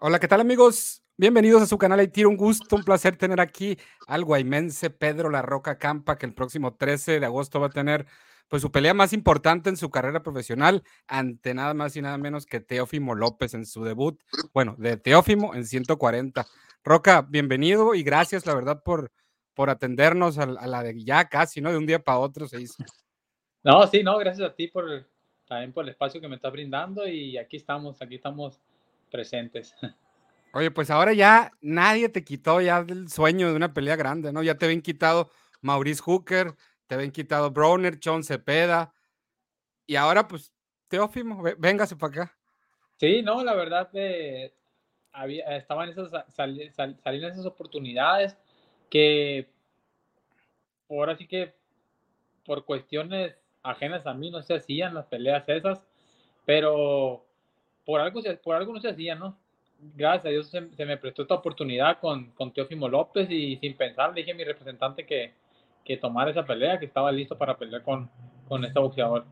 Hola, ¿qué tal amigos? Bienvenidos a su canal Tiro, un gusto, un placer tener aquí al guaymense Pedro La Roca Campa, que el próximo 13 de agosto va a tener pues su pelea más importante en su carrera profesional ante nada más y nada menos que Teófimo López en su debut, bueno, de Teófimo en 140. Roca, bienvenido y gracias, la verdad, por, por atendernos a, la de ya casi, ¿no? De un día para otro se hizo. No, sí, no, gracias a ti por también por el espacio que me estás brindando y aquí estamos, aquí estamos presentes. Oye, pues ahora ya nadie te quitó ya el sueño de una pelea grande, ¿no? Ya te ven quitado Maurice Hooker, te ven quitado Browner, John Cepeda, y ahora pues Teófimo, véngase para acá. Sí, no, la verdad eh, había, estaban esas, saliendo esas oportunidades que ahora sí que por cuestiones ajenas a mí no se hacían las peleas esas, pero por algo, por algo no se hacía, ¿no? Gracias a Dios se, me prestó esta oportunidad con, con Teófimo López y sin pensar le dije a mi representante que, que tomara esa pelea, que estaba listo para pelear con, con este boxeador.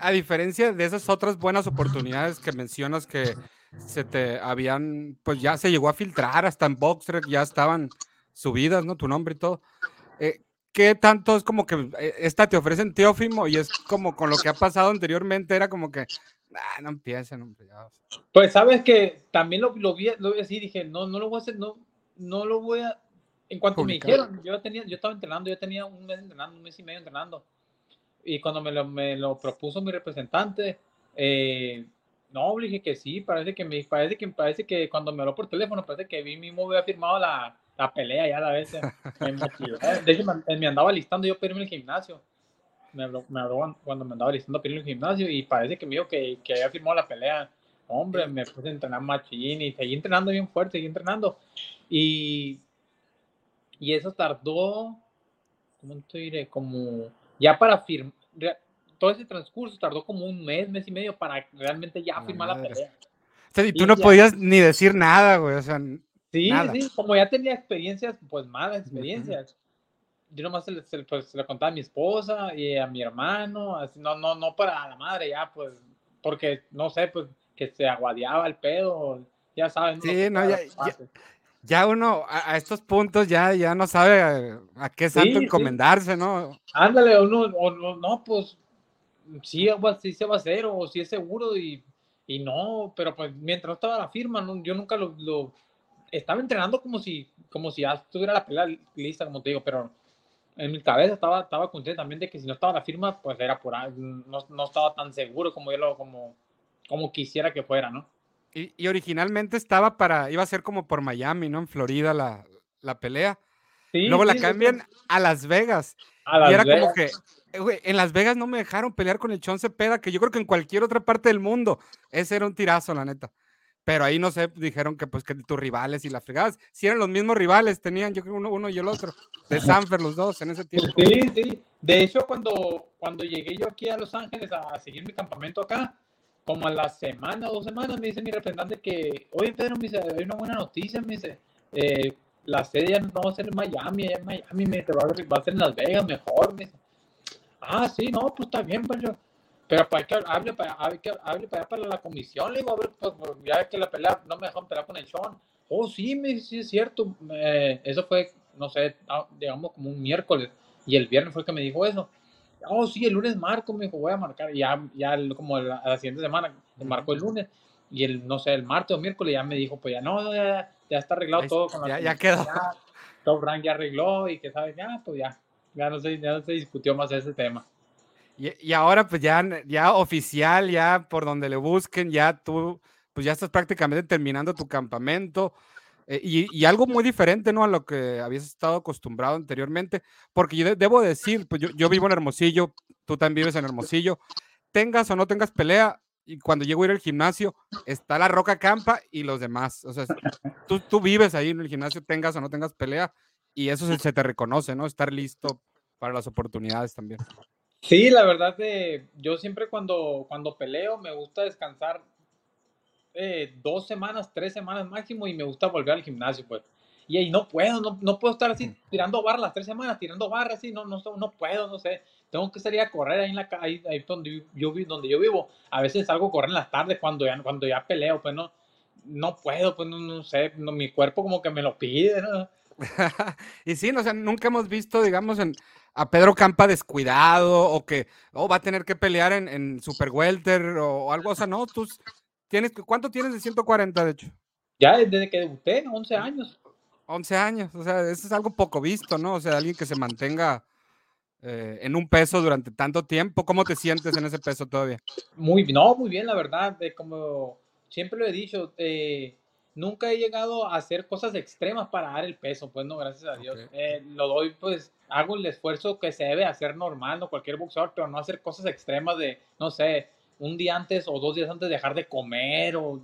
A, diferencia de esas otras buenas oportunidades que mencionas que se te habían, pues ya se llegó a filtrar hasta en Boxer, ya estaban subidas, ¿no? Tu nombre y todo. Eh, ¿Qué tanto es como que eh, esta te ofrecen Teófimo y es como con lo que ha pasado anteriormente, era como que Ah, no empiecen, hombre. Pues sabes que también lo, lo, vi, lo vi así, dije, no, no lo voy a hacer, no, no lo voy a. En cuanto me dijeron, yo, tenía, yo estaba entrenando, yo tenía un mes entrenando, un mes y medio entrenando. Y cuando me lo, me lo propuso mi representante, eh, no, dije que sí, parece que me parece que parece que cuando me habló por teléfono, parece que vi mismo había firmado la, la pelea ya a la vez. Me De hecho, me, me andaba listando yo para irme al gimnasio me habló, cuando me andaba listando a en el gimnasio y parece que me dijo que, que había firmado la pelea. Hombre, me puse a entrenar machín y seguí entrenando bien fuerte, seguí entrenando. Y, y eso tardó, ¿cómo te diré? Como ya para firmar, todo ese transcurso tardó como un mes, mes y medio para realmente ya firmar la pelea. y tú no podías ni decir nada, güey, o sea, Sí, sí, como ya tenía experiencias, pues malas experiencias yo nomás se, se, pues, se, lo contaba a mi esposa y a mi hermano, así, no, no, no para la madre, ya, pues, porque, no sé, pues, que se aguadeaba el pedo, ya saben. Sí, no, ya, ya, uno a, estos puntos ya, ya no sabe a, qué santo encomendarse, ¿no? Ándale, uno, o, no, pues, sí, sí se va a hacer, o sí es seguro, y, y no, pero pues, mientras no estaba la firma, no, yo nunca lo, lo, estaba entrenando como si, como si ya estuviera la pelea lista, como te digo, pero en mi cabeza estaba, estaba consciente también de que si no estaba la firma, pues era por no, no estaba tan seguro como yo lo, como, como quisiera que fuera, ¿no? Y, y, originalmente estaba para, iba a ser como por Miami, ¿no? En Florida la, la pelea. Sí, Luego la cambian a Las Vegas. A Las y era como que, eh, en Las Vegas no me dejaron pelear con el Chon Cepeda, que yo creo que en cualquier otra parte del mundo, ese era un tirazo, la neta pero ahí no sé, dijeron que pues que tus rivales y las fregadas, si eran los mismos rivales, tenían yo creo uno, uno y el otro, de Sanfer los dos en ese tiempo. Sí, sí, de hecho cuando, cuando llegué yo aquí a Los Ángeles a, seguir mi campamento acá, como a la semana o dos semanas me dice mi representante que, oye Pedro, me dice, hay una buena noticia, me dice, eh, la sede ya no va a ser en Miami, en Miami, me dice, va, a, ser en Las Vegas mejor, me dice, ah, sí, no, pues está bien, pues yo, pero para que hable para, que hable para, para la comisión, le digo, a ver, pues, ya que la pelea, no me dejaron pelear con el Sean. Oh, sí, me, sí es cierto. eso fue, no sé, ah, digamos como un miércoles. Y el viernes fue que me dijo eso. Oh, sí, el lunes marco, me dijo, voy a marcar. Y ya, ya como la, la siguiente semana, marcó el lunes. Y el, no sé, el martes o miércoles ya me dijo, pues ya no, ya, ya está arreglado todo. Con ya, ya quedó. Top Rank ya arregló y que sabes, ya, pues ya, ya no se, ya no se discutió más ese tema. Y, ahora pues ya, ya oficial, ya por donde le busquen, ya tú, pues ya estás prácticamente terminando tu campamento. Eh, y, algo muy diferente, ¿no? A lo que habías estado acostumbrado anteriormente, porque yo debo decir, pues yo, yo, vivo en Hermosillo, tú también vives en Hermosillo, tengas o no tengas pelea, y cuando llego a ir al gimnasio, está la Roca Campa y los demás. O sea, tú, tú vives ahí en el gimnasio, tengas o no tengas pelea, y eso se, se te reconoce, ¿no? Estar listo para las oportunidades también. Sí, la verdad, de, yo siempre cuando, cuando peleo me gusta descansar eh, dos semanas, tres semanas máximo y me gusta volver al gimnasio, pues. Y ahí no puedo, no, no puedo estar así tirando barras las tres semanas, tirando barras así, no, no, no puedo, no sé. Tengo que salir a correr ahí en la ahí, ahí donde yo donde yo vivo. A veces salgo a correr en las tardes cuando ya, cuando ya peleo, pues no. no puedo, pues no, sé, no, mi cuerpo como que me lo pide, ¿no? y sí, no, o sea, nunca hemos visto, digamos, en, a Pedro Campa descuidado o que oh, va a tener que pelear en, en Super Welter o algo, o sea, no, tú tienes, ¿cuánto tienes de 140 de hecho? Ya desde que debuté, 11 años. 11 años, o sea, eso es algo poco visto, ¿no? O sea, alguien que se mantenga eh, en un peso durante tanto tiempo, ¿cómo te sientes en ese peso todavía? Muy, no, muy bien, la verdad, como siempre lo he dicho, eh, nunca he llegado a hacer cosas extremas para dar el peso, pues no, gracias a Dios. Eh, lo doy, pues hago el esfuerzo que se debe hacer normal, no cualquier boxeador, pero no hacer cosas extremas de, no sé, un día antes o dos días antes dejar de comer o,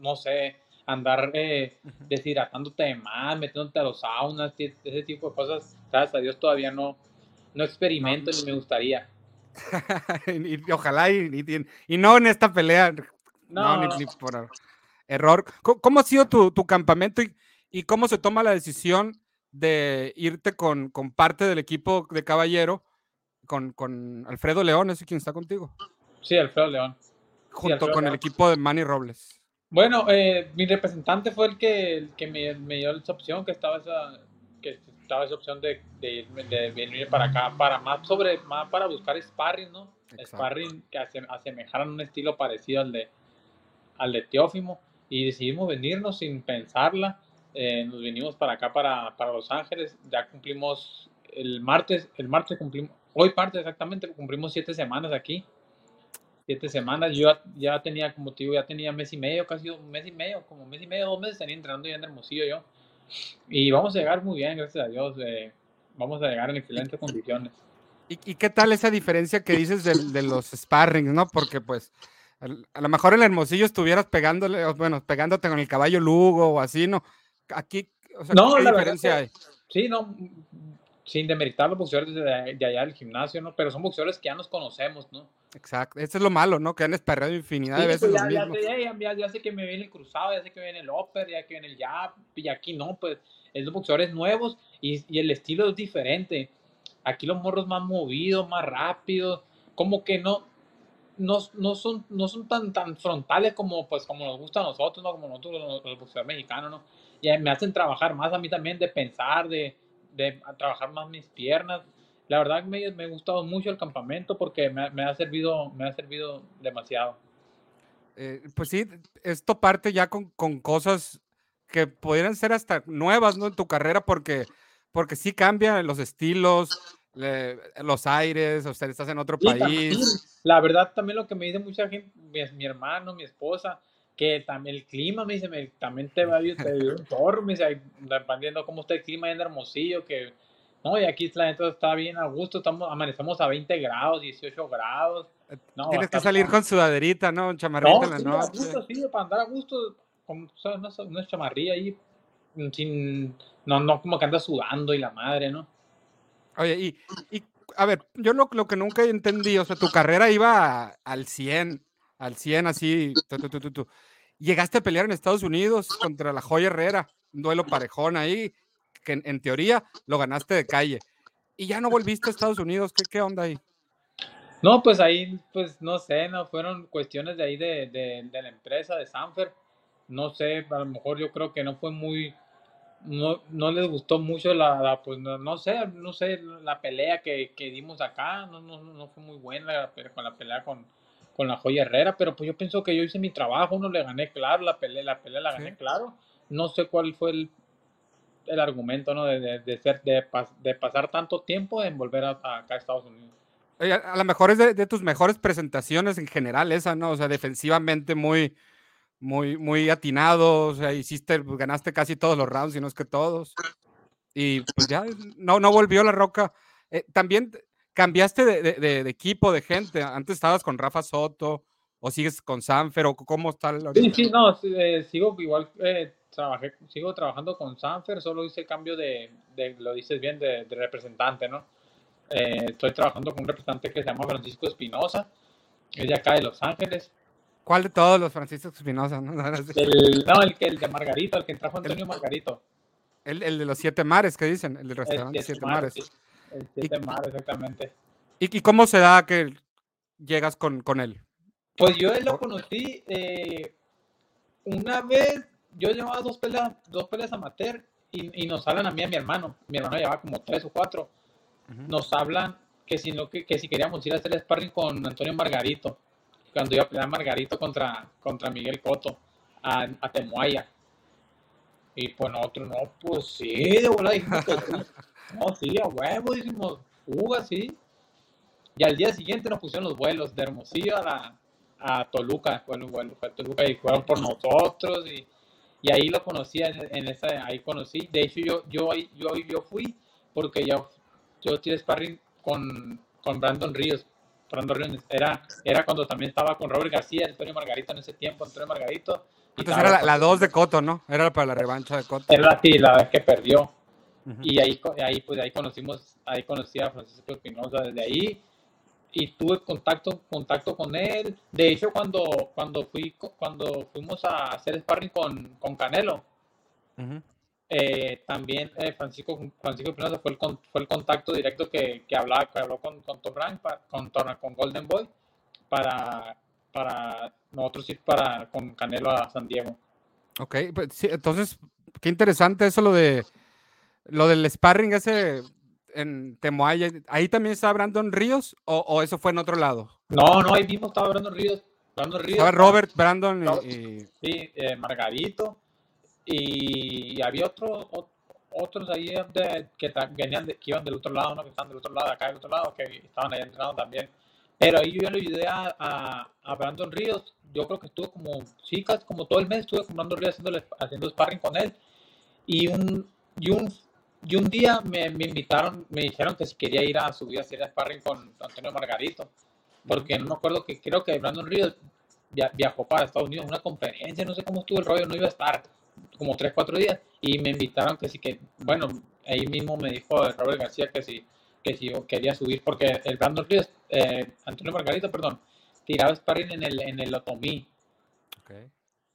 no sé, andar eh, deshidratándote más, metiéndote a los saunas, ese tipo de cosas, gracias a Dios todavía no, no experimento ni me gustaría. y, ojalá y, y, no en esta pelea, no, ni, por error. ¿Cómo, ha sido tu, tu campamento y, cómo se toma la decisión de irte con, con parte del equipo de Caballero, con, con Alfredo León, ese quien está contigo? Sí, Alfredo León. Junto con el equipo de Manny Robles. Bueno, eh, mi representante fue el que, que me, me, dio esa opción, que estaba esa, que estaba esa opción de, de, de, venir para acá, para más sobre, más para buscar sparring, ¿no? Sparring que asemejaran un estilo parecido al de, al de Teófimo. Y decidimos venirnos sin pensarla. Eh, nos vinimos para acá, para, para Los Ángeles. Ya cumplimos el martes, el martes cumplimos, hoy martes exactamente, cumplimos siete semanas aquí siete semanas. Yo ya, tenía, como te digo, ya tenía mes y medio, casi un mes y medio, como mes y medio, dos meses tenía entrenando ya en Hermosillo yo. Y vamos a llegar muy bien, gracias a Dios. Eh, vamos a llegar en excelentes condiciones. ¿Y, qué tal esa diferencia que dices de, los sparrings, no? Porque pues a lo mejor en Hermosillo estuvieras pegándole, bueno, pegándote con el caballo Lugo o así, ¿no? Aquí, o sea, no, ¿qué diferencia hay? Sí, no, sin demeritar los boxeadores de, de, allá del gimnasio, ¿no? Pero son boxeadores que ya nos conocemos, ¿no? Exacto, eso es lo malo, ¿no? Que han esperado infinidad de veces. Pues ya, ya, ya, sé que me viene el cruzado, ya sé que viene el upper, ya que viene el jab, y aquí no, pues es los boxeadores nuevos y, y, el estilo es diferente. Aquí los morros más movidos, más rápidos, como que no, no, no, son, no son tan, tan frontales como, pues, como nos gusta a nosotros, ¿no? Como nosotros los, los boxeadores mexicanos, ¿no? Y me hacen trabajar más a mí también de pensar, de, de trabajar más mis piernas. La verdad me, me ha gustado mucho el campamento porque me, me ha, servido, me ha servido demasiado. Eh, pues sí, esto parte ya con, con, cosas que pudieran ser hasta nuevas ¿no? en tu carrera porque, porque sí cambian los estilos, los aires, o sea, estás en otro país. la verdad también lo que me dice mucha gente, mi, mi hermano, mi esposa, que también el clima, me dice, me, también te va a ir un torno, me dice, dependiendo cómo está el clima en Hermosillo, que, no, y aquí la gente está bien a gusto, estamos, amanecemos a 20 grados, 18 grados. Eh, Tienes que salir con sudaderita, ¿no? Chamarrita en la noche. gusto, sí, para andar a gusto, como, ¿sabes? No, es chamarrilla ahí, sin, no, no como que anda sudando y la madre, ¿no? Oye, y, a ver, yo lo, lo que nunca entendí, o sea, tu carrera iba al 100, al 100 así, llegaste a pelear en Estados Unidos contra la Joya Herrera, un duelo parejón ahí, que en, teoría lo ganaste de calle. Y ya no volviste a Estados Unidos, ¿qué, qué onda ahí? No, pues ahí, pues no sé, no fueron cuestiones de ahí de, de, la empresa de Sanfer. No sé, a lo mejor yo creo que no fue muy, no, no les gustó mucho la, pues no, sé, no sé, la pelea que, que dimos acá, no, no, no fue muy buena con la pelea con, con la joya Herrera, pero pues yo pienso que yo hice mi trabajo, no le gané claro, la pelea, la pelea la gané claro. No sé cuál fue el, el argumento, ¿no? De, de, ser, de, de, pasar tanto tiempo en volver a, acá a Estados Unidos. a, lo mejor es de, tus mejores presentaciones en general esa, ¿no? O sea, defensivamente muy, muy, muy atinado, o sea, hiciste, pues, ganaste casi todos los rounds, si no es que todos. Y pues ya, no, no volvió la roca. Eh, también ¿Cambiaste de, equipo, de gente? ¿Antes estabas con Rafa Soto o sigues con Sanfer o cómo está el Sí, sí, no, eh, sigo igual, eh, trabajé, sigo trabajando con Sanfer, solo hice cambio de, lo dices bien, de, representante, ¿no? Eh, estoy trabajando con un representante que se llama Francisco Espinosa, es de acá de Los Ángeles. ¿Cuál de todos los Francisco Espinosa? No, el, no, el, el de Margarito, el que trajo Antonio Margarito. El, de los Siete Mares, ¿qué dicen? El del restaurante Siete, Mares. El 7 mar, exactamente. ¿Y, cómo se da que llegas con, con él? Pues yo él lo conocí, eh, una vez yo llevaba dos peleas, dos peleas amateur y, y nos hablan a mí y a mi hermano. Mi hermano llevaba como tres o cuatro. Nos hablan que si, no, que, que, si queríamos ir a hacer sparring con Antonio Margarito, cuando iba a pelear Margarito contra, contra Miguel Coto a, a Temuaya. Y pues nosotros, no, pues sí, de verdad dijimos que sí. No, sí, a huevo, dijimos, fuga, sí. Y al día siguiente nos pusieron los vuelos de Hermosillo a, la, a Toluca, fue el vuelo, fue a Toluca y fueron por nosotros y, y ahí lo conocí, en, en esa, ahí conocí. De hecho, yo, yo, yo, yo fui porque yo, yo tiré sparring con, con Brandon Ríos. Brandon Ríos era, era cuando también estaba con Robert García, Antonio Margarito en ese tiempo, Antonio Margarito. Entonces era la 2 de Coto, ¿no? Era para la revancha de Coto. Era sí, la vez que perdió. Uh -huh. Y ahí, ahí, pues, ahí conocimos, ahí conocí a Francisco Espinosa desde ahí y tuve contacto, contacto con él. De hecho, cuando, cuando, fui, cuando fuimos a hacer sparring con, con Canelo, uh -huh. Eh, también eh, Francisco, Francisco Espinosa fue el, fue el contacto directo que, que, hablaba, que habló con, con Tom Rank, con, con Golden Boy, para, para nosotros ir para, con Canelo a San Diego. Ok, pues, sí, entonces, qué interesante eso lo de lo del sparring ese en Temoaya, ¿ahí también estaba Brandon Ríos o, o, eso fue en otro lado? No, no, ahí mismo estaba Brandon Ríos. Brandon Ríos estaba Robert, Brandon y... y... Sí, eh, Margarito. Y, y, había otro, otros ahí de, que, venían de, que iban del otro lado, ¿no? que están del otro lado, acá del otro lado, que estaban ahí entrenando también. Pero ahí yo le ayudé a, a, a, Brandon Ríos. Yo creo que estuve como, sí, casi como todo el mes estuve con Brandon Ríos haciendo, haciendo sparring con él. Y un, y un y un día me, me, invitaron, me dijeron que si quería ir a subir a hacer sparring con Antonio Margarito, porque no me acuerdo que creo que Brandon Ríos viajó para Estados Unidos una conferencia, no sé cómo estuvo el rollo, no iba a estar como 3, 4 días, y me invitaron que sí que, bueno, ahí mismo me dijo Robert García que si, que si yo quería subir, porque el Brandon Ríos, eh, Antonio Margarito, perdón, tiraba sparring en el, en el Otomí, okay.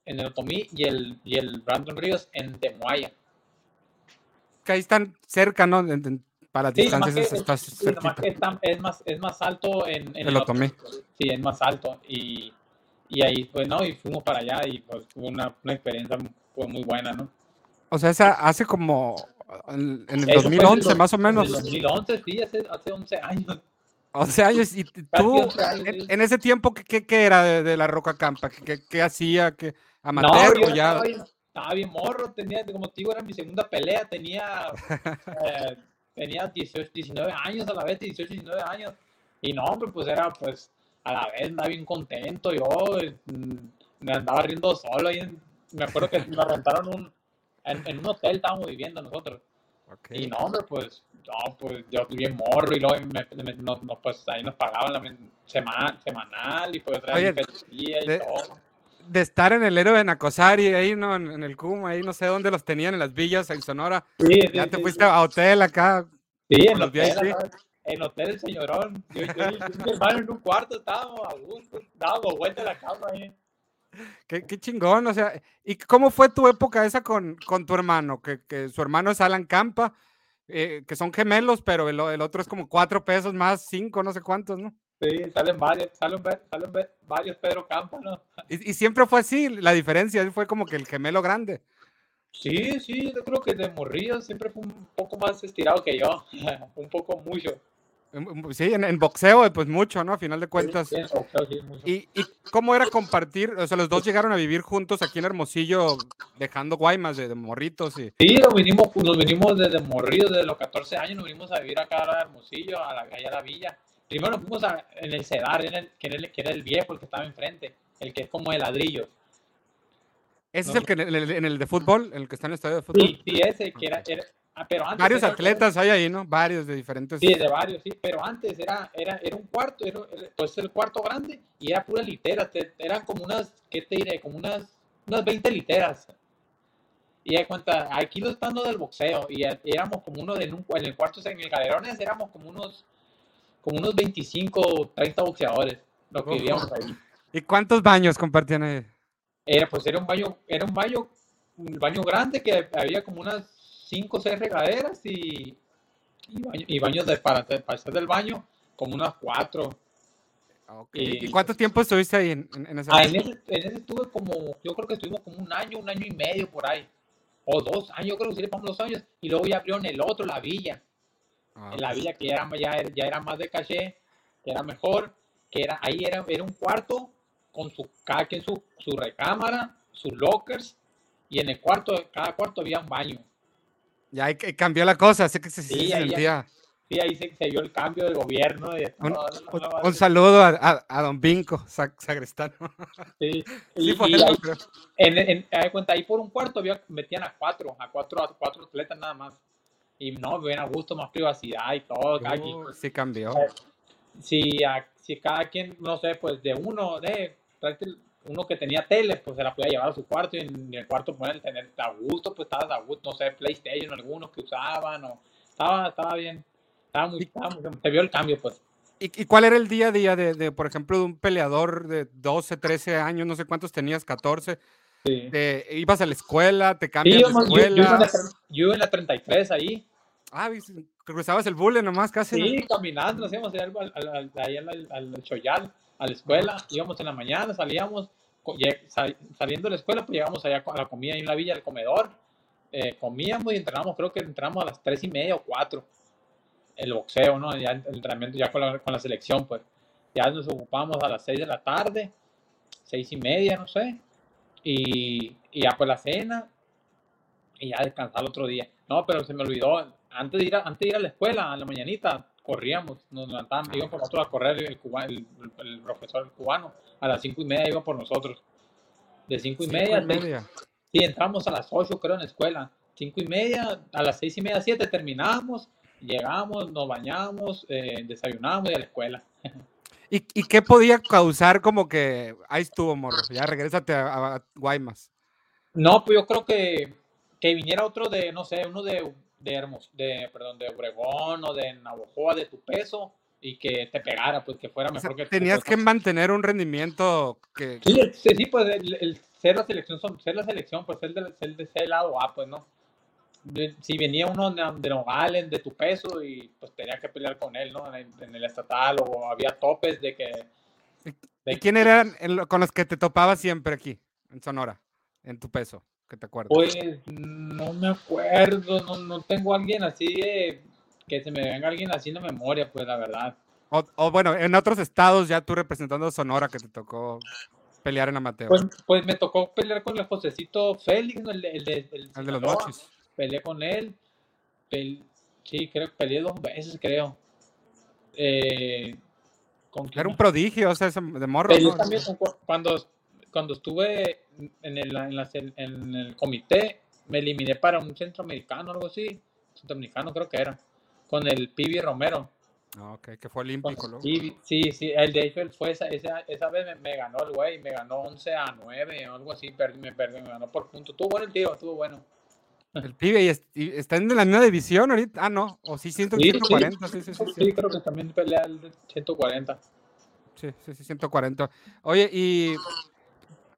en el Otomí, y el, y el Brandon Ríos en Temuaya que ahí están cerca, ¿no? Para sí, distancias que, está sí, que está, es, más, es más alto en, en el Otomí. Sí, es más alto. Y, y ahí, pues, no, y fuimos para allá y pues fue una, una experiencia pues, muy buena, ¿no? O sea, esa hace como en, en el Eso 2011 el, más o menos. En el 2011, sí, hace, hace 11 años. 11 años, y tú, años, en, en, ese tiempo, ¿qué, qué era de, de, la Roca Campa? ¿Qué, qué hacía? ¿Qué, ¿Amateur no, o ya? Estaba, estaba bien morro, tenía, como te digo, era mi segunda pelea, tenía, eh, tenía 18, 19 años a la vez, 18, 19 años. Y no, hombre, pues era, pues, a la vez andaba bien contento, yo mm, me andaba riendo solo. Y me acuerdo que me rentaron un, en, en un hotel estábamos viviendo nosotros. Okay. Y no, hombre, pues, no, pues yo bien morro y luego me, me, no, no, pues ahí nos pagaban la semana, semanal y pues Oye, y de, todo de estar en el héroe de Nacosari, ahí no, en, en el CUM, ahí no sé dónde los tenían, en las villas, en Sonora. Sí, ya sí, te sí, fuiste a hotel acá. Sí, en hotel, en hotel el señorón. Yo, yo, yo, mi hermano en un cuarto estábamos a gusto, dábamos vuelta a la cama ahí. Qué, qué, chingón, o sea, ¿y cómo fue tu época esa con, con tu hermano? Que, que, su hermano es Alan Campa, eh, que son gemelos, pero el, el otro es como cuatro pesos más cinco, no sé cuántos, ¿no? Sí, salen varios, salen, salen varios Pedro Campo, ¿no? Y, y, siempre fue así, la diferencia fue como que el gemelo grande. Sí, sí, yo creo que de morrillo siempre fue un poco más estirado que yo, un poco mucho. Sí, en, en, boxeo, pues mucho, ¿no? A final de cuentas. Sí, boxeo, sí, ¿Y, ¿Y cómo era compartir? O sea, los dos llegaron a vivir juntos aquí en Hermosillo, dejando guaymas de, de morritos. Y... Sí, nos vinimos, nos vinimos desde morrillos, desde los 14 años, nos vinimos a vivir acá a Hermosillo, a la, allá a la villa primero nos fuimos a, en el Cedar, en el, que, era el, que, era el, viejo, el que estaba enfrente, el que es como de ladrillo. ¿Ese ¿No? es el que en el, en el, de fútbol, el que está en el estadio de fútbol? Sí, sí, ese que era, era ah, pero antes varios atletas hay ahí, ¿no? Varios de diferentes. Sí, de varios, sí, pero antes era, era, era un cuarto, era, pues el cuarto grande y era pura litera, te, eran como unas, ¿qué te diré? Como unas, unas 20 literas. Y hay cuenta, aquí lo estando del boxeo y éramos como uno de, en, un, en el cuarto, en el Galerones éramos como unos como unos 25 o 30 boxeadores, lo que vivíamos ahí. ¿Y cuántos baños compartían ahí? Era, pues era un baño, era un baño, un baño grande que había como unas 5 o 6 regaderas y, y, baño, y baños de, para, para hacer del baño como unas 4. ¿Y, cuánto tiempo estuviste ahí en, en, ese, ah, en, ese, en ese estuve como, yo creo que estuvimos como un año, un año y medio por ahí. O dos años, yo creo que sí le dos años. Y luego ya abrieron el otro, la villa. Ah, en la villa que era, ya, ya era más de caché, que era mejor, que era, ahí era, era un cuarto con su, cada quien su, su recámara, sus lockers, y en el cuarto, cada cuarto había un baño. Ya cambió la cosa, así que se, sí, sentía. Sí, ahí se, vio el cambio de gobierno. un, saludo a, a, don Vinco, sagrestano. Sí, y, ahí, en, en, cuenta, ahí por un cuarto había, metían a cuatro, a cuatro, a cuatro atletas nada más. Y no, ven a gusto, más privacidad y todo. Sí cambió. Si, si cada quien, no sé, pues de uno, de uno que tenía tele, pues se la podía llevar a su cuarto y en el cuarto poner tener a gusto, pues estaba a gusto, no sé, PlayStation, algunos que usaban, o estaba, estaba bien se vio el cambio, pues. ¿Y, cuál era el día a día de, por ejemplo, de un peleador de 12, 13 años, no sé cuántos tenías, 14? Sí. ¿Ibas a la escuela? ¿Te cambias de escuela? Yo, iba en la 33 ahí. Ah, cruzabas el bule nomás casi. Sí, caminando, nos íbamos al, al, al, al, Choyal, a la escuela, íbamos en la mañana, salíamos, saliendo de la escuela, pues llegamos allá a la comida ahí en la villa, el comedor, eh, comíamos y entrábamos, creo que entramos a las 3 y media o 4 el boxeo, ¿no? Ya el entrenamiento ya con la, con la selección, pues ya nos ocupamos a las 6 de la tarde, seis y media, no sé, y, y ya pues la cena y ya descansar el otro día. No, pero se me olvidó, antes de ir a, antes de ir a la escuela, a la mañanita, corríamos, nos levantábamos, iban por nosotros a correr el, el, el, profesor cubano, a las cinco y media iba por nosotros. De cinco y media. Y media. Sí, entramos a las 8 creo en la escuela. Cinco y media, a las seis y media, siete terminamos llegamos, nos bañamos, eh, desayunamos y a la escuela. ¿Y, ¿Y, qué podía causar como que ahí estuvo, morro? Ya regrésate a, Guaymas. No, pues yo creo que, que viniera otro de, no sé, uno de, de, Hermos, de, perdón, de Obregón o de Navojoa de tu peso y que te pegara, pues que fuera mejor que Tenías que mantener un rendimiento que. Sí, sí, pues el, ser la selección, ser la selección, pues ser de, ser de ese lado A, pues no si venía uno de Nogales, de tu peso, y pues tenía que pelear con él, ¿no? En, el estatal, o había topes de que... ¿Y quién eran con los que te topabas siempre aquí, en Sonora, en tu peso, que te acuerdas? Pues no me acuerdo, no, no tengo alguien así que se me venga alguien así en la memoria, pues la verdad. O, bueno, en otros estados ya tú representando Sonora que te tocó pelear en amateur. Pues, pues me tocó pelear con el Josecito Félix, el, el, el, el de los mochis peleé con él. sí, creo que peleé dos veces, creo. Eh, Era un prodigio, o sea, de morro. también cuando, cuando estuve en el, en, el comité, me eliminé para un centroamericano, algo así. Centroamericano creo que era. Con el Pibi Romero. Ah, ok, que fue olímpico, ¿no? Sí, sí, sí, él de hecho él fue esa, esa, esa vez me, ganó el güey, me ganó 11 a 9 o algo así, me, me ganó por punto. Estuvo bueno el tío, estuvo bueno. El pibe y, está en la misma división ahorita. Ah, no, o sí, 140. Sí, sí, sí, sí, creo que también pelea el 140. Sí, sí, sí, 140. Oye, ¿y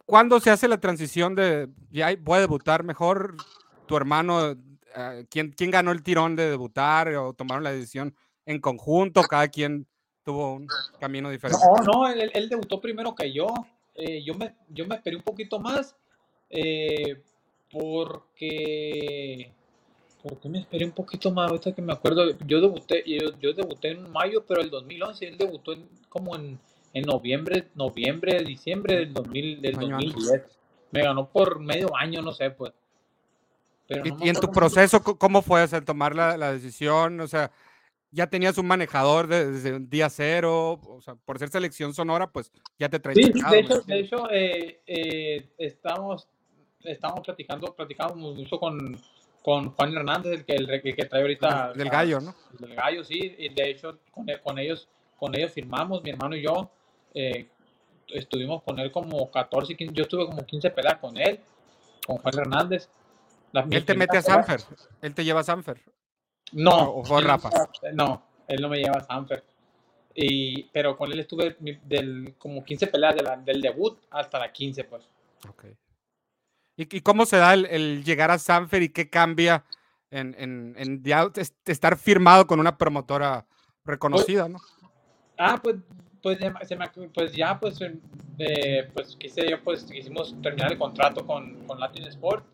cuándo se hace la transición de ya puede debutar mejor tu hermano? Eh, ¿quién, ¿Quién ganó el tirón de debutar o tomaron la decisión en conjunto? Cada quien tuvo un camino diferente. No, no, él, debutó primero que yo. Eh, yo, me, yo me esperé un poquito más. Eh, porque porque me esperé un poquito más ahorita que me acuerdo yo debuté yo, yo debuté en mayo pero el 2011 él debutó como en, en noviembre noviembre diciembre del 2000 del 2010 me ganó por medio año no sé pues y, en tu proceso cómo fue o tomar la, la, decisión o sea ya tenías un manejador desde el día cero o sea por ser selección sonora pues ya te traes sí, de hecho, de hecho eh, eh, estamos estamos platicando, platicamos mucho con, con Juan Hernández, el que, el, que trae ahorita. Del gallo, ¿no? Del gallo, sí. Y de hecho, con, con, ellos, con ellos firmamos, mi hermano y yo. Eh, estuvimos con él como 14, 15, yo estuve como 15 peleas con él, con Juan Hernández. él te mete a Sanfer, él te lleva a Sanfer. No, o, Rafa. No, él no me lleva a Sanfer. Y, pero con él estuve del, como 15 peleas del debut hasta la 15, pues. Okay. ¿Y, cómo se da el, llegar a Sanfer y qué cambia en, en, estar firmado con una promotora reconocida, ¿no? Ah, pues pues, ya, se me, pues ya, pues, eh, pues quise yo, pues quisimos terminar el contrato con, con Latin Sport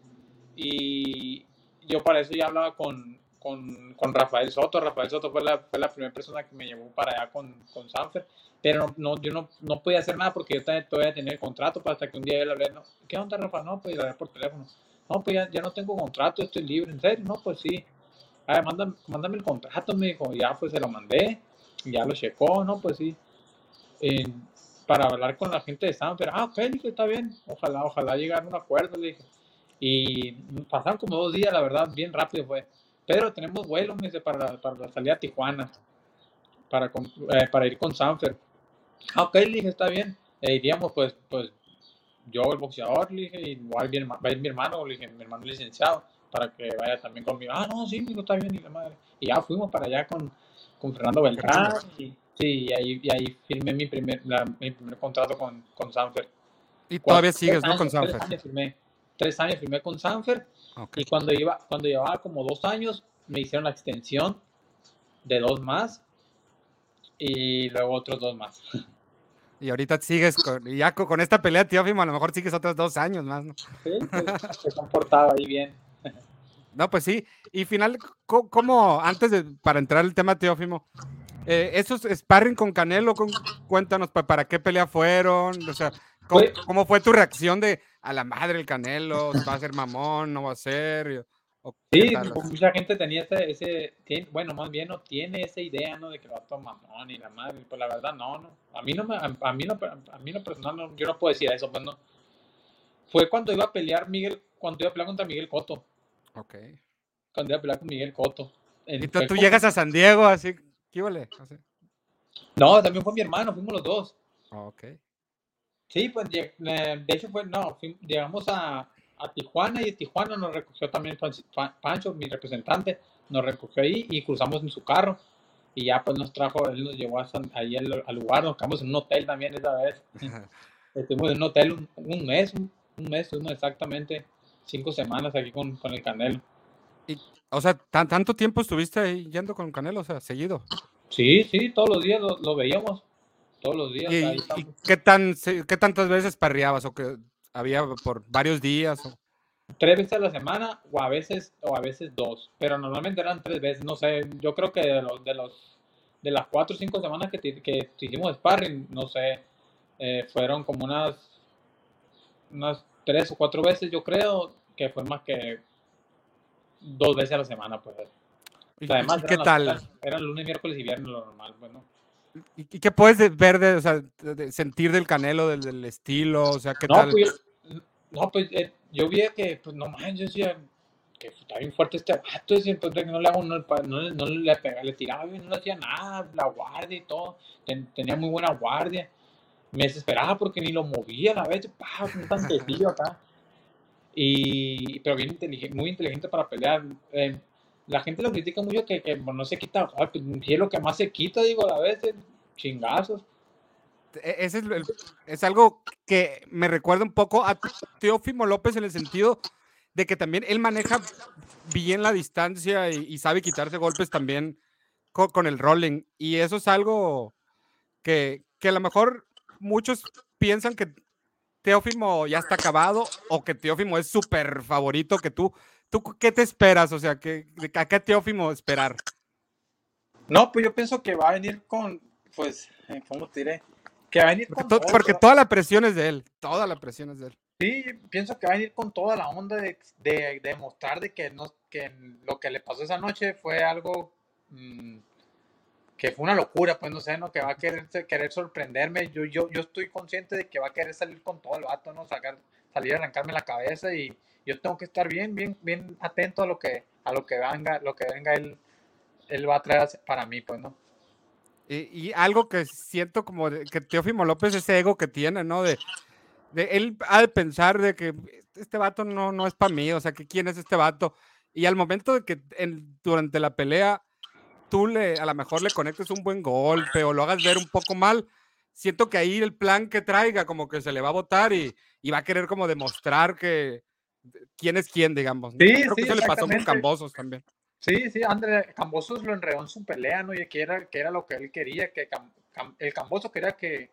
y yo para eso ya hablaba con, con, con, Rafael Soto. Rafael Soto fue la, fue la primera persona que me llevó para allá con, con Sanfer, pero no, yo no, no podía hacer nada porque yo todavía tenía el contrato hasta que un día yo le hablé, no, ¿qué onda Rafa? No, pues le por teléfono. No, pues ya, ya, no tengo contrato, estoy libre, ¿en serio? No, pues sí. A ver, mándame, mándame el contrato, me dijo. Ya, pues se lo mandé, ya lo checó, no, pues sí. Para hablar con la gente de Sanfer, ah, ok, dije, está bien, ojalá, ojalá llegar a un acuerdo, le dije. Y pasaron como dos días, la verdad, bien rápido fue. Pero tenemos vuelo, me dice, para, para la salida a Tijuana, para, eh, para ir con Sanfer. Ah, ok, le dije, está bien. E iríamos, pues, pues, yo, el boxeador, le dije, y va a ir mi, hermano, le dije, mi hermano licenciado, para que vaya también conmigo. Ah, no, sí, digo, está bien, y la madre. Y ya fuimos para allá con, con Fernando Beltrán, y, sí, y ahí, y ahí firmé mi primer, mi primer contrato con, con Sanfer. Y todavía sigues, ¿no? Con Sanfer. Tres años firmé, con Sanfer, y cuando, iba, cuando llevaba como dos años, me hicieron la extensión de dos más, y luego otros dos más. Y ahorita sigues con, ya con esta pelea, Teófimo, a lo mejor sigues otros dos años más, ¿no? Sí, pues, se comportaba ahí bien. No, pues sí. Y final, ¿cómo, antes de, para entrar al tema, Teófimo, eh, esos sparring con Canelo, con, cuéntanos para qué pelea fueron, o sea, ¿cómo, fue tu reacción de a la madre el Canelo? ¿Va a ser mamón? ¿No va a ser? Sí, mucha gente tenía ese, ese bueno, más bien no tiene esa idea, ¿no? De que va a tomar mamón y la madre, pues la verdad no, no. A mí no, me, a, mí no, a mí no personal, no, yo no puedo decir eso, pues no. Fue cuando iba a pelear Miguel, cuando iba a pelear contra Miguel Coto. Ok. Cuando iba a pelear con Miguel Coto. y tú, llegas a San Diego, así, ¿qué vale? No, también fue mi hermano, fuimos los dos. ok. Sí, pues de hecho fue, no, llegamos a, a Tijuana y de Tijuana nos recogió también Pancho, mi representante, nos recogió ahí y cruzamos en su carro y ya pues nos trajo, él nos llevó a ahí al, lugar, nos quedamos en un hotel también esa vez. Estuvimos en un hotel un, mes, un, mes, estuvimos exactamente cinco semanas aquí con, con el Canelo. Y, o sea, ¿tanto tiempo estuviste ahí yendo con Canelo? O sea, seguido. Sí, sí, todos los días lo, veíamos. Todos los días. ¿Y, qué, tan, qué tantas veces parreabas o que había por varios días. Tres veces a la semana o a veces o a veces dos, pero normalmente eran tres veces, no sé, yo creo que de los de los de las cuatro o cinco semanas que, que hicimos sparring, no sé, eh, fueron como unas unas tres o cuatro veces, yo creo que fue más que dos veces a la semana, pues. además, ¿qué tal? Eran, lunes, miércoles y viernes lo normal, bueno. ¿Y qué puedes ver de, o sea, de sentir del Canelo, del, estilo? O sea, ¿qué tal? Pues, no, pues eh, yo vi que, pues no manches, yo decía que está bien fuerte este vato, entonces que no le hago, no, no, no le pegaba, le tiraba bien, no le hacía nada, la guardia y todo, tenía muy buena guardia. Me desesperaba porque ni lo movía a la vez, pa, un tantecillo acá. Y, pero bien inteligente, muy inteligente para pelear. Eh, la gente lo critica mucho que, que no se quita, pues, es lo que más se quita, digo, a veces, chingazos. E, ese es, es, algo que me recuerda un poco a Teófimo López en el sentido de que también él maneja bien la distancia y, sabe quitarse golpes también con, el rolling. Y eso es algo que, que, a lo mejor muchos piensan que Teófimo ya está acabado o que Teófimo es súper favorito que tú. ¿Tú qué te esperas? O sea, ¿qué, ¿a qué Teófimo esperar? No, pues yo pienso que va a venir con, pues, eh, ¿cómo te diré? Que va a venir porque, con porque toda la presión es de él, toda la presión es de él. Sí, pienso que va a venir con toda la onda de, de, demostrar de que, no, que lo que le pasó esa noche fue algo mm, que fue una locura, pues no sé, ¿no? Que va a querer, querer sorprenderme. Yo, yo, yo estoy consciente de que va a querer salir con todo el vato, ¿no? Sacar, salir a arrancarme la cabeza y yo tengo que estar bien, bien, bien atento a lo que, a lo que venga, lo que venga él, él va a traer para mí, pues, ¿no? Y, algo que siento como que Teófimo López, ese ego que tiene, ¿no? De, de él ha de pensar de que este vato no, no es para mí, o sea, que quién es este vato. Y al momento de que en, durante la pelea tú le, a lo mejor le conectes un buen golpe o lo hagas ver un poco mal, siento que ahí el plan que traiga como que se le va a votar y, y va a querer como demostrar que, quién es quién, digamos. Sí, Creo que eso le pasó con Cambosos también. Sí, sí, André Cambosos lo enredó en su pelea, ¿no? Y que era, que era lo que él quería, que, el Camboso quería que,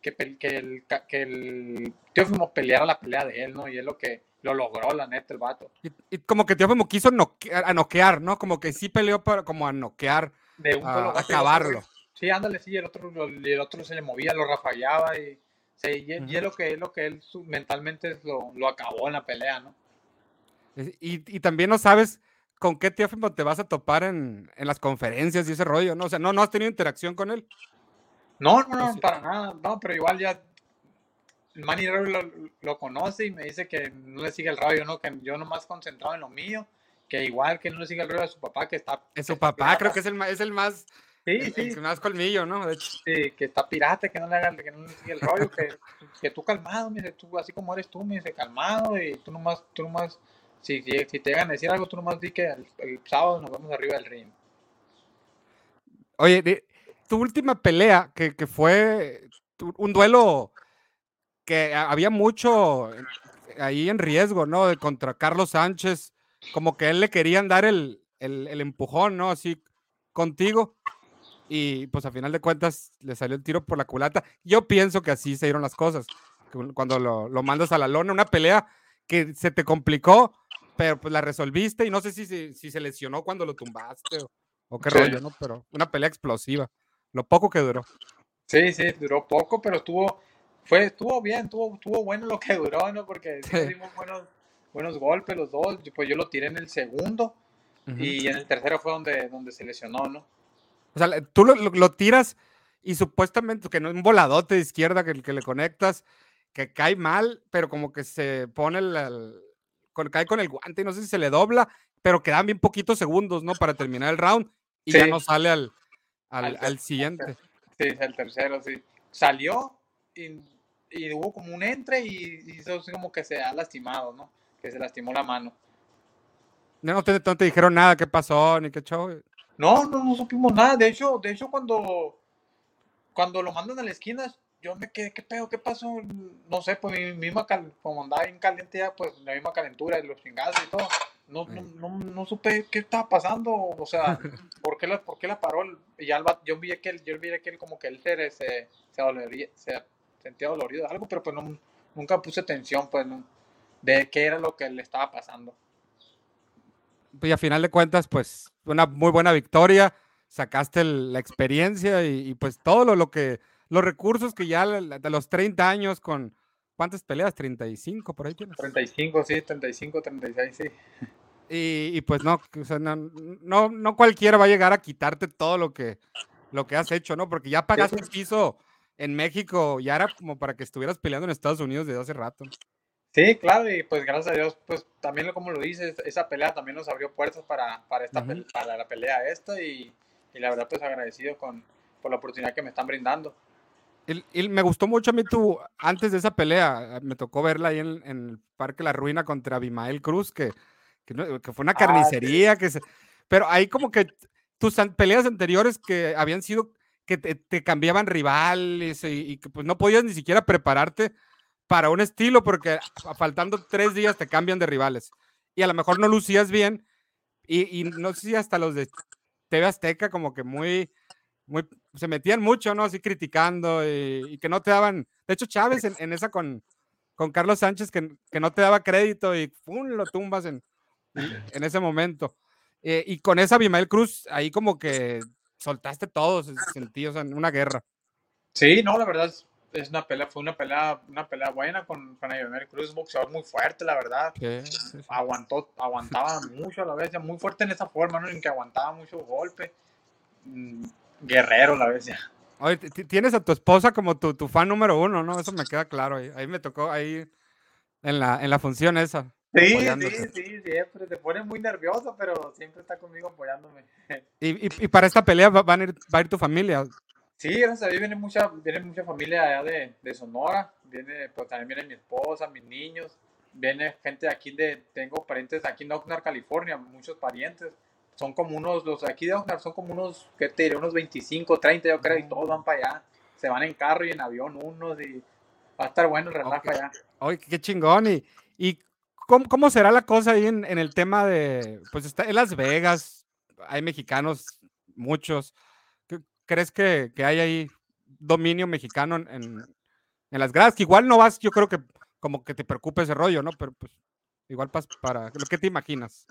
que, que el, que el Teófimo peleara la pelea de él, ¿no? Y es lo que lo logró, la neta, el vato. Y, como que Teófimo quiso noquear, a noquear, ¿no? Como que sí peleó para como a noquear, de un a, acabarlo. Sí, ándale, sí, el otro, el otro se le movía, lo rafallaba y, sí, y, es lo que, es lo que él mentalmente lo, lo acabó en la pelea, ¿no? Y, y también no sabes con qué Teófimo te vas a topar en, en, las conferencias y ese rollo, ¿no? O sea, ¿no, no has tenido interacción con él? No, no, no, para nada, no, pero igual ya Manny lo, lo, conoce y me dice que no le sigue el rollo, ¿no? Que yo nomás concentrado en lo mío, que igual que no le sigue el rollo a su papá, que está... Es su papá, creo que es el, es el más... Sí, sí. El más colmillo, ¿no? De hecho. Sí, que está pirata, que no le haga, que no le sigue el rollo, que, que tú calmado, me dice, tú así como eres tú, me dice, calmado, y tú nomás, tú nomás si, si, te llegan a decir algo, tú nomás di que el, sábado nos vemos arriba del ring. Oye, tu última pelea, que, que fue un duelo que había mucho ahí en riesgo, ¿no? De contra Carlos Sánchez, como que él le querían dar el, el, el, empujón, ¿no? Así contigo. Y pues a final de cuentas le salió el tiro por la culata. Yo pienso que así se dieron las cosas. Cuando lo, lo mandas a la lona, una pelea que se te complicó, pero pues la resolviste y no sé si, si, se lesionó cuando lo tumbaste o, qué rollo, ¿no? Pero una pelea explosiva, lo poco que duró. Sí, sí, duró poco, pero estuvo, fue, estuvo bien, estuvo, estuvo bueno lo que duró, ¿no? Porque dimos buenos, buenos golpes los dos, pues yo lo tiré en el segundo y en el tercero fue donde, donde se lesionó, ¿no? O sea, tú lo, lo, tiras y supuestamente que no es un voladote de izquierda que, que le conectas, que cae mal, pero como que se pone el cae con el guante y no sé si se le dobla, pero quedan bien poquitos segundos, ¿no? Para terminar el round y ya no sale al, al, siguiente. Sí, el tercero, sí. Salió y, y, hubo como un entre y hizo como que se ha lastimado, ¿no? Que se lastimó la mano. No te, no te dijeron nada, qué pasó, ni qué show. No, no, no supimos nada. De hecho, de hecho cuando, cuando lo mandan a la esquina, yo me quedé, ¿qué pedo? ¿Qué pasó? No sé, pues mi misma, como andaba bien caliente ya, pues la misma calentura y los chingados y todo. No, no, no, no, supe qué estaba pasando, o sea, ¿por qué la, por qué la paró? Y Alba, yo vi que él, yo vi que él como que él se, se, se, sentía dolorido de algo, pero pues no, nunca puse atención, pues, de qué era lo que le estaba pasando. Pues a final de cuentas, pues, una muy buena victoria, sacaste la experiencia y, y pues todo lo, lo que los recursos que ya de los 30 años con ¿cuántas peleas? 35 por ahí tienes. 35, sí, 35, 36, sí. Y, y pues no, no, no, cualquiera va a llegar a quitarte todo lo que, lo que has hecho, ¿no? Porque ya pagaste un piso en México, ya era como para que estuvieras peleando en Estados Unidos desde hace rato. Sí, claro, y pues gracias a Dios, pues también como lo dices, esa pelea también nos abrió puertas para, para, esta, para la pelea esta y, y, la verdad pues agradecido con, por la oportunidad que me están brindando. Y, me gustó mucho a mí tú, antes de esa pelea, me tocó verla ahí en, el Parque La Ruina contra Abimael Cruz, que, que, fue una ah, carnicería, que se, pero ahí como que tus peleas anteriores que habían sido, que te, cambiaban rivales y, que pues no podías ni siquiera prepararte para un estilo, porque faltando tres días te cambian de rivales. Y a lo mejor no lucías bien, y, y no sé si hasta los de TV Azteca como que muy se metían mucho, ¿no? Así criticando y, que no te daban. De hecho, Chávez en, esa con, con Carlos Sánchez, que, que, no te daba crédito y ¡pum! lo tumbas en, en ese momento. Eh, y con esa Bimael Cruz, ahí como que soltaste todo, sentidos en una guerra. Sí, no, la verdad es, una pelea, fue una pelea, una pelea buena con, con Bimael Cruz, boxeador muy fuerte, la verdad. Aguantó, aguantaba mucho a la vez, muy fuerte en esa forma, ¿no? En que aguantaba mucho golpe. Mm, Guerrero, la bestia. Oye, tienes a tu esposa como tu, tu, fan número uno, ¿no? Eso me queda claro. Ahí, ahí me tocó ahí en la, en la función esa. Sí, sí, sí, siempre. Se pone muy nervioso, pero siempre está conmigo apoyándome. ¿Y, y, y para esta pelea va, a ir, va a ir tu familia? Sí, gracias a Dios viene mucha, viene mucha familia allá de, de Sonora. Viene, pues también viene mi esposa, mis niños. Viene gente de aquí, de, tengo parientes aquí en Oxnard, California, muchos parientes son como unos, los aquí de Oxnard son como unos, ¿qué te diré? Unos 25, 30 yo creo, y todos van para allá. Se van en carro y en avión unos y va a estar bueno el relajo allá. Ay, qué chingón. ¿Y, y cómo, cómo, será la cosa ahí en, en, el tema de, pues está en Las Vegas, hay mexicanos, muchos. ¿Crees que, que hay ahí dominio mexicano en, en, las gradas, que igual no vas, yo creo que como que te preocupe ese rollo, ¿no? Pero pues igual para, para lo que te imaginas.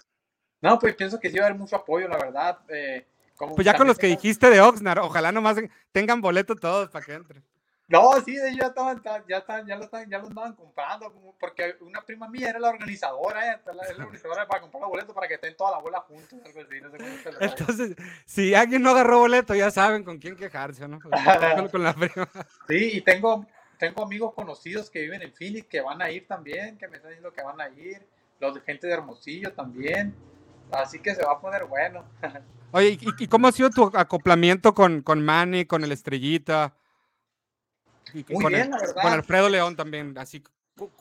No, pues pienso que sí va a haber mucho apoyo, la verdad. Eh, pues ya con los que dijiste de Oxnard, ojalá nomás tengan boleto todos para que entren. No, sí, ya estaban, ya estaban, ya lo estaban, ya lo andaban comprando, porque una prima mía era la organizadora, eh, la, organizadora para comprar los boletos para que estén toda la bola juntos, Entonces, si alguien no agarró boleto, ya saben con quién quejarse, ¿no? con la prima. Sí, y tengo, tengo amigos conocidos que viven en Phoenix que van a ir también, que me están diciendo que van a ir, los de gente de Hermosillo también, así que se va a poner bueno. Oye, ¿y, cómo ha sido tu acoplamiento con, con Manny, con el Estrellita? Muy bien, la verdad. Con Alfredo León también, así.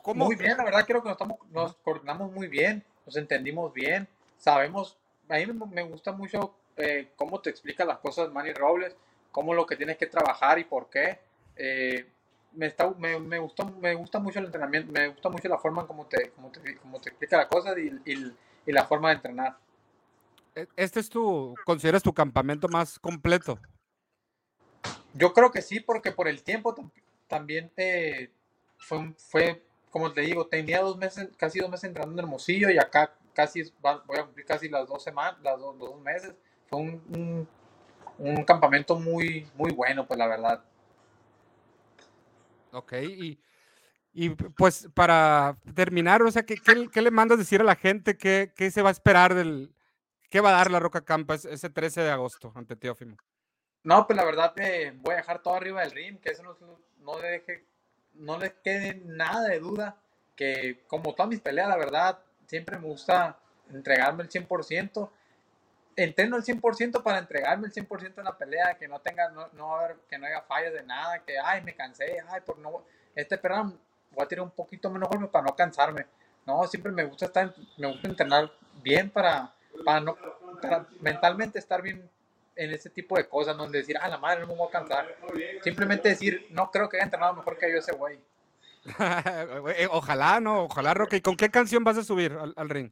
¿cómo? Muy bien, la verdad creo que nos, estamos, nos coordinamos muy bien, nos entendimos bien, sabemos, a mí me gusta mucho eh, cómo te explica las cosas Manny Robles, cómo lo que tienes que trabajar y por qué. Eh, me, está, me, me, gustó, me gusta mucho el entrenamiento, me gusta mucho la forma en cómo te, cómo te, cómo te explica las cosas y, y, y, la forma de entrenar. E, ¿Este es tu, consideras tu campamento más completo? Yo creo que sí, porque por el tiempo también te, fue, fue, como te digo, tenía dos meses, casi dos meses entrando en Hermosillo y acá casi voy a cumplir casi las dos semanas, las dos, dos meses. Fue un, un, campamento muy, muy bueno, pues la verdad. Ok, y, pues para terminar, o sea, ¿qué, qué, le mandas decir a la gente? ¿Qué, ¿Qué, se va a esperar del... ¿Qué va a dar la Roca Campa ese 13 de agosto ante Teófimo? No, pues la verdad eh, voy a dejar todo arriba del ring, que eso no, no, le deje, no le quede nada de duda, que como todas mis peleas, la verdad, siempre me gusta entregarme el 100%. Entreno el 100% para entregarme el 100% en la pelea, que no tenga, no, haber, que no haya fallas de nada, que, ay, me cansé, ay, por no, este perdón, voy a tirar un poquito menos golpe para no cansarme. No, siempre me gusta estar, me gusta entrenar bien para, para no, para mentalmente estar bien en ese tipo de cosas, donde decir, ah, la madre no me voy a cansar. Simplemente decir, no creo que haya entrenado mejor que yo ese güey. Eh, ojalá, no, ojalá, Roque. ¿Y con qué canción vas a subir al, ring?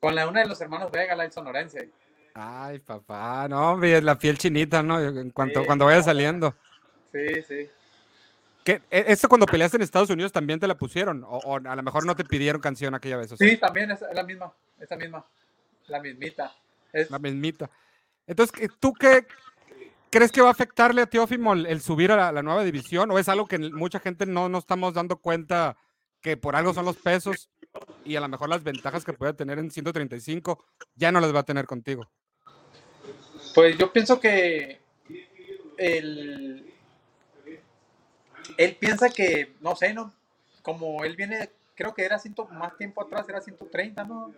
Con la una de los hermanos Vega, la sonorense. Ay, papá, no, hombre, la piel chinita, ¿no? En cuanto, cuando vaya saliendo. Sí, sí. ¿Qué, e, ¿Esto cuando peleaste en Estados Unidos también te la pusieron? O, a lo mejor no te pidieron canción aquella vez? Sí, también es, la misma, esa misma, la mismita. Es... La mismita. Entonces, ¿tú qué crees que va a afectarle a Teófimo el, subir a la, nueva división? ¿O es algo que mucha gente no nos estamos dando cuenta que por algo son los pesos y a lo mejor las ventajas que puede tener en 135 ya no las va a tener contigo? Pues yo pienso que él, él piensa que, no sé, no, como él viene, creo que era ciento, más tiempo atrás, era 130, ¿no?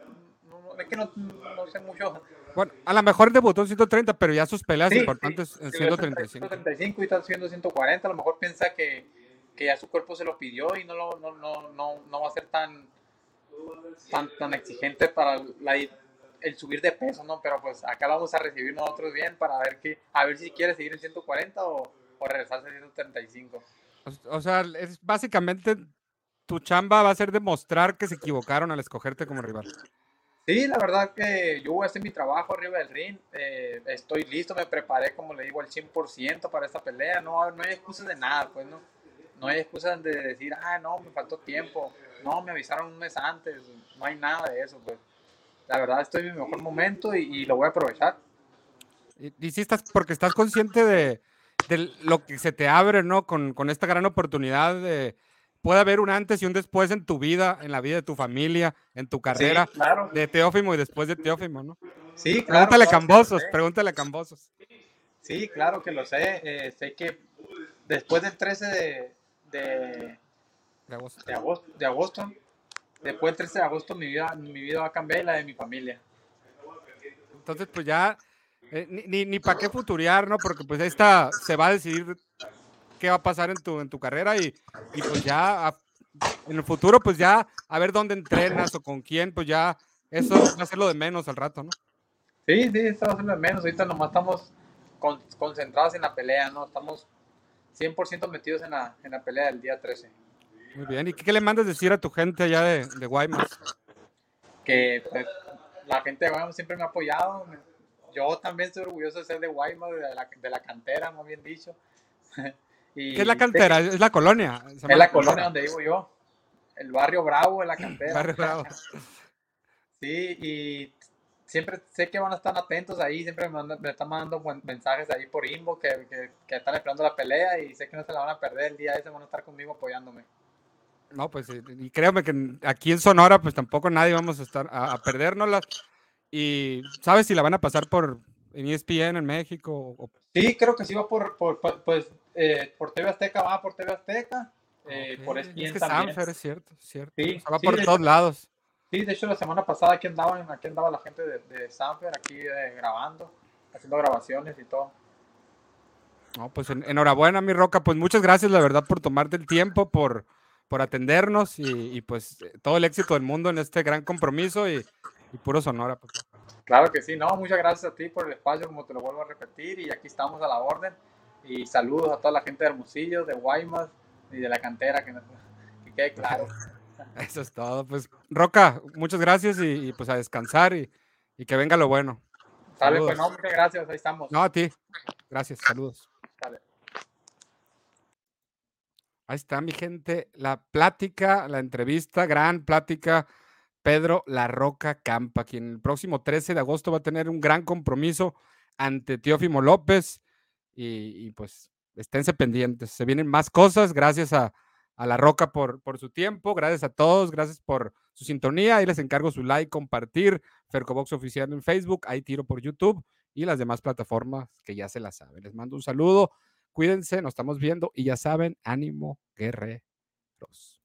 No es que no, no sé mucho bueno, a lo mejor debutó en 130, pero ya sus peleas importantes en 135. 135 y está haciendo 140. A lo mejor piensa que, que ya su cuerpo se lo pidió y no, lo, no, no, no, no va a ser tan, tan, tan exigente para la, el subir de peso, ¿no? Pero pues acá vamos a recibir nosotros bien para ver que, a ver si quiere seguir en 140 o, o regresarse a 135. O sea, es básicamente tu chamba va a ser demostrar que se equivocaron al escogerte como rival. Sí, la verdad que yo voy a mi trabajo arriba del ring. Eh, estoy listo, me preparé, como le digo, al 100% para esta pelea. No, no hay excusas de nada, pues no. No hay excusas de decir, ah, no, me faltó tiempo. No, me avisaron un mes antes. No hay nada de eso, pues. La verdad, estoy en mi mejor momento y, lo voy a aprovechar. Y, y sí estás, porque estás consciente de, de, lo que se te abre, ¿no? Con, con esta gran oportunidad de puede haber un antes y un después en tu vida, en la vida de tu familia, en tu carrera, de Teófimo y después de Teófimo, ¿no? Sí, claro. Pregúntale a Cambosos, pregúntale a Cambosos. Sí, claro que lo sé. Eh, sé que después del 13 de, de, agosto. de, agosto. después del 13 de agosto, mi vida, mi vida va a cambiar y la de mi familia. Entonces, pues ya, eh, ni, ni, para qué futuriar, ¿no? Porque pues esta se va a decidir qué va a pasar en tu, en tu carrera y, y pues ya en el futuro, pues ya a ver dónde entrenas o con quién, pues ya eso va a ser lo de menos al rato, ¿no? Sí, sí, eso va a ser lo de menos. Ahorita nomás estamos concentrados en la pelea, ¿no? Estamos 100% metidos en la, en la pelea del día 13. Muy bien, ¿y qué, le mandas decir a tu gente allá de, de Guaymas? Que pues, la gente de Guaymas siempre me ha apoyado. Yo también estoy orgulloso de ser de Guaymas, de la, de la cantera, más bien dicho ¿Qué es la cantera? Es la colonia. Es la colonia donde vivo yo. El barrio Bravo es la cantera. barrio Bravo. Sí, y siempre sé que van a estar atentos ahí, siempre me, están mandando mensajes ahí por inbox que, que, están esperando la pelea y sé que no se la van a perder el día ese, van a estar conmigo apoyándome. No, pues y créeme que aquí en Sonora pues tampoco nadie vamos a estar a, a perdérnoslas y ¿sabes si la van a pasar por en ESPN en México? Sí, creo que sí va por, por, pues, eh, por TV Azteca, va por TV Azteca, eh, por ESPN es que también. Sanfer, es cierto, cierto. Sí, va por todos lados. Sí, de hecho la semana pasada aquí andaba, aquí andaba la gente de, de Sanfer, aquí eh, grabando, haciendo grabaciones y todo. No, pues enhorabuena, mi Roca. Pues muchas gracias, la verdad, por tomarte el tiempo, por, por atendernos y, pues todo el éxito del mundo en este gran compromiso y, puro Sonora. Pues. Claro que sí, no, muchas gracias a ti por el espacio, como te lo vuelvo a repetir, y aquí estamos a la orden. Y saludos a toda la gente de Hermosillo, de Guaymas y de la cantera, que, que quede claro. Eso es todo. Pues, Roca, muchas gracias y, pues a descansar y, que venga lo bueno. Sale, pues no, muchas gracias, ahí estamos. No, a ti. Gracias, saludos. Ahí está, mi gente, la plática, la entrevista, gran plática. Pedro La Roca Campa, quien el próximo 13 de agosto va a tener un gran compromiso ante Teófimo López. Y, pues esténse pendientes. Se vienen más cosas. Gracias a, a La Roca por, por su tiempo. Gracias a todos, gracias por su sintonía. Ahí les encargo su like, compartir. Fercobox Oficial en Facebook, ahí tiro por YouTube y las demás plataformas que ya se las saben. Les mando un saludo. Cuídense, nos estamos viendo y ya saben, ánimo guerreros.